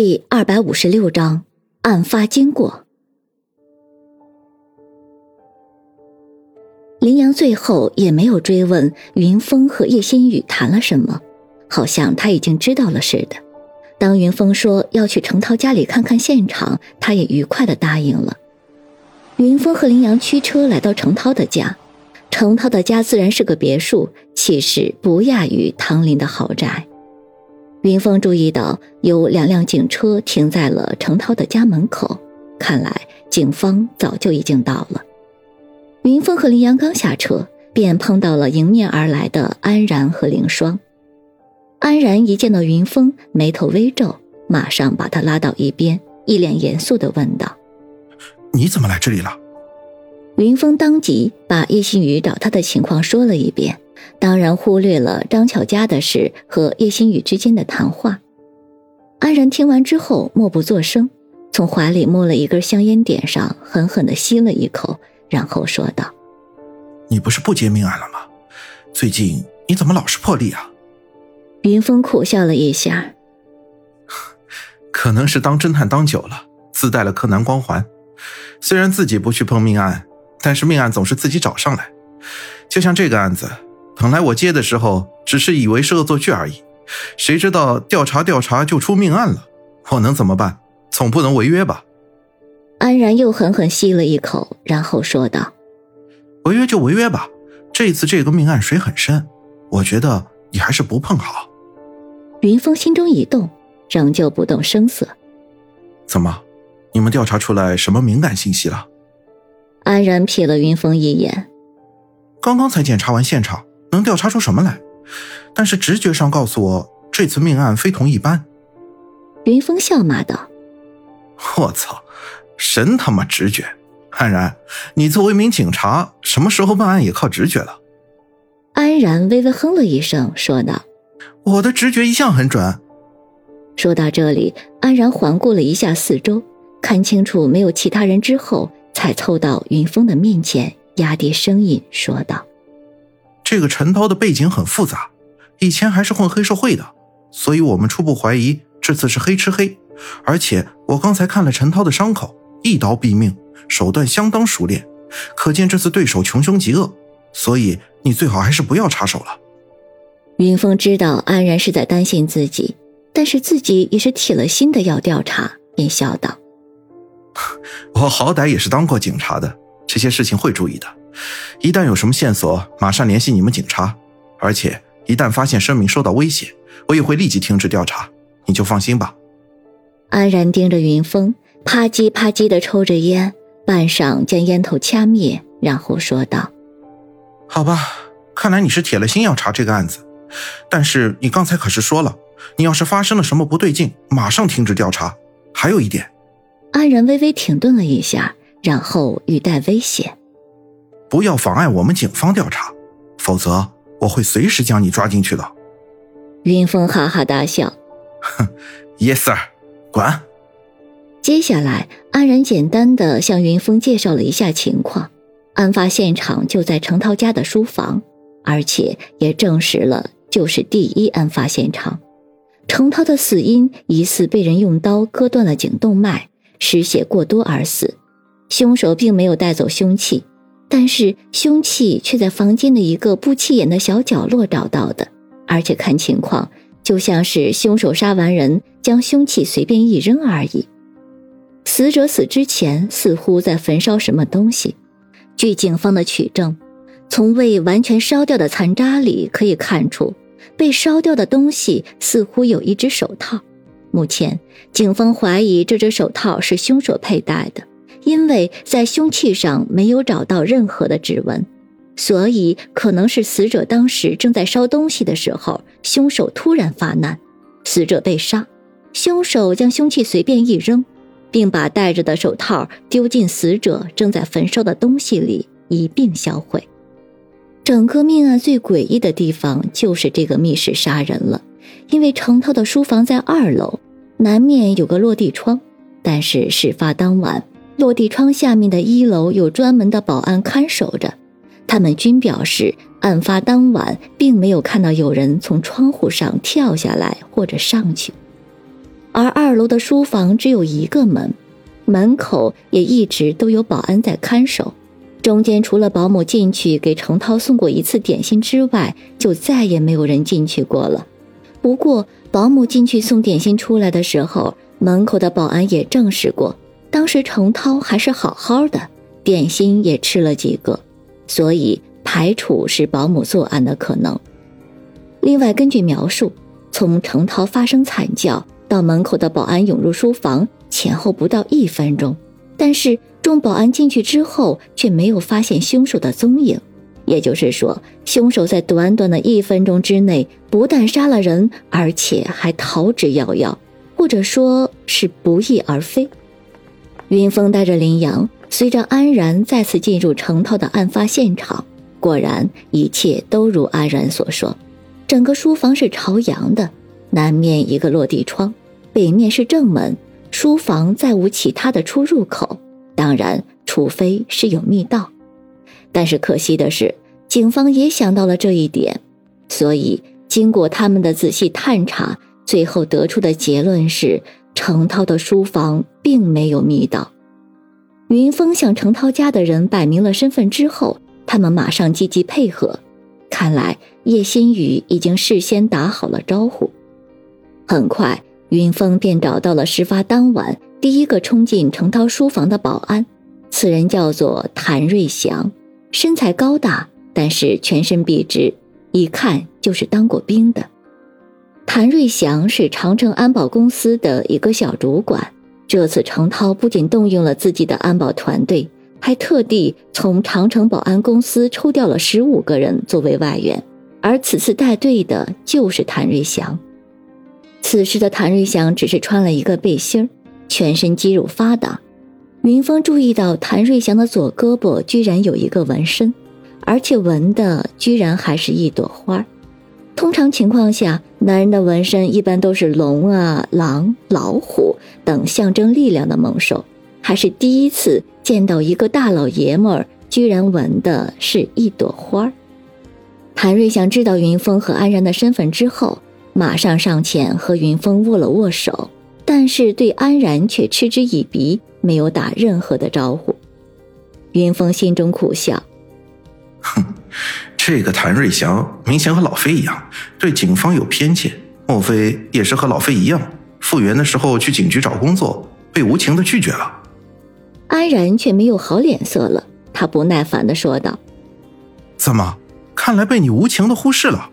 第二百五十六章案发经过。林阳最后也没有追问云峰和叶新宇谈了什么，好像他已经知道了似的。当云峰说要去程涛家里看看现场，他也愉快的答应了。云峰和林阳驱车来到程涛的家，程涛的家自然是个别墅，气势不亚于唐林的豪宅。云峰注意到有两辆警车停在了程涛的家门口，看来警方早就已经到了。云峰和林阳刚下车，便碰到了迎面而来的安然和凌霜。安然一见到云峰，眉头微皱，马上把他拉到一边，一脸严肃的问道：“你怎么来这里了？”云峰当即把叶新宇找他的情况说了一遍。当然忽略了张巧家的事和叶星宇之间的谈话。安然听完之后默不作声，从怀里摸了一根香烟点上，狠狠的吸了一口，然后说道：“你不是不接命案了吗？最近你怎么老是破例啊？”云峰苦笑了一下：“ 可能是当侦探当久了，自带了柯南光环。虽然自己不去碰命案，但是命案总是自己找上来。就像这个案子。”本来我接的时候只是以为是恶作剧而已，谁知道调查调查就出命案了，我能怎么办？总不能违约吧？安然又狠狠吸了一口，然后说道：“违约就违约吧，这次这个命案水很深，我觉得你还是不碰好。”云峰心中一动，仍旧不动声色。怎么，你们调查出来什么敏感信息了？安然瞥了云峰一眼，刚刚才检查完现场。能调查出什么来？但是直觉上告诉我，这次命案非同一般。云峰笑骂道：“我操，神他妈直觉！安然，你作为一名警察，什么时候办案也靠直觉了？”安然微微哼了一声，说道：“我的直觉一向很准。”说到这里，安然环顾了一下四周，看清楚没有其他人之后，才凑到云峰的面前，压低声音说道。这个陈涛的背景很复杂，以前还是混黑社会的，所以我们初步怀疑这次是黑吃黑。而且我刚才看了陈涛的伤口，一刀毙命，手段相当熟练，可见这次对手穷凶极恶。所以你最好还是不要插手了。云峰知道安然是在担心自己，但是自己也是铁了心的要调查，便笑道：“ 我好歹也是当过警察的，这些事情会注意的。”一旦有什么线索，马上联系你们警察。而且一旦发现声明受到威胁，我也会立即停止调查。你就放心吧。安然盯着云峰，啪叽啪叽的抽着烟，半晌将烟头掐灭，然后说道：“好吧，看来你是铁了心要查这个案子。但是你刚才可是说了，你要是发生了什么不对劲，马上停止调查。还有一点。”安然微微停顿了一下，然后语带危险。不要妨碍我们警方调查，否则我会随时将你抓进去的。云峰哈哈大笑，哼，Yes sir，管。接下来，安然简单的向云峰介绍了一下情况。案发现场就在程涛家的书房，而且也证实了就是第一案发现场。程涛的死因疑似被人用刀割断了颈动脉，失血过多而死。凶手并没有带走凶器。但是凶器却在房间的一个不起眼的小角落找到的，而且看情况就像是凶手杀完人将凶器随便一扔而已。死者死之前似乎在焚烧什么东西。据警方的取证，从未完全烧掉的残渣里可以看出，被烧掉的东西似乎有一只手套。目前，警方怀疑这只手套是凶手佩戴的。因为在凶器上没有找到任何的指纹，所以可能是死者当时正在烧东西的时候，凶手突然发难，死者被杀，凶手将凶器随便一扔，并把戴着的手套丢进死者正在焚烧的东西里一并销毁。整个命案最诡异的地方就是这个密室杀人了，因为程涛的书房在二楼，南面有个落地窗，但是事发当晚。落地窗下面的一楼有专门的保安看守着，他们均表示，案发当晚并没有看到有人从窗户上跳下来或者上去。而二楼的书房只有一个门，门口也一直都有保安在看守。中间除了保姆进去给程涛送过一次点心之外，就再也没有人进去过了。不过，保姆进去送点心出来的时候，门口的保安也证实过，当时程涛还是好好的，点心也吃了几个，所以排除是保姆作案的可能。另外，根据描述，从程涛发生惨叫到门口的保安涌入书房，前后不到一分钟，但是。众保安进去之后，却没有发现凶手的踪影，也就是说，凶手在短短的一分钟之内，不但杀了人，而且还逃之夭夭，或者说是不翼而飞。云峰带着林阳，随着安然再次进入程涛的案发现场，果然一切都如安然所说，整个书房是朝阳的，南面一个落地窗，北面是正门，书房再无其他的出入口。当然，除非是有密道，但是可惜的是，警方也想到了这一点，所以经过他们的仔细探查，最后得出的结论是程涛的书房并没有密道。云峰向程涛家的人摆明了身份之后，他们马上积极配合，看来叶新宇已经事先打好了招呼。很快，云峰便找到了事发当晚。第一个冲进程涛书房的保安，此人叫做谭瑞祥，身材高大，但是全身笔直，一看就是当过兵的。谭瑞祥是长城安保公司的一个小主管。这次程涛不仅动用了自己的安保团队，还特地从长城保安公司抽调了十五个人作为外援，而此次带队的就是谭瑞祥。此时的谭瑞祥只是穿了一个背心。全身肌肉发达，云峰注意到谭瑞祥的左胳膊居然有一个纹身，而且纹的居然还是一朵花。通常情况下，男人的纹身一般都是龙啊、狼、老虎等象征力量的猛兽，还是第一次见到一个大老爷们儿居然纹的是一朵花。谭瑞祥知道云峰和安然的身份之后，马上上前和云峰握了握手。但是对安然却嗤之以鼻，没有打任何的招呼。云峰心中苦笑：“哼，这个谭瑞祥明显和老飞一样，对警方有偏见。莫非也是和老飞一样，复员的时候去警局找工作，被无情的拒绝了？”安然却没有好脸色了，他不耐烦的说道：“怎么，看来被你无情的忽视了？”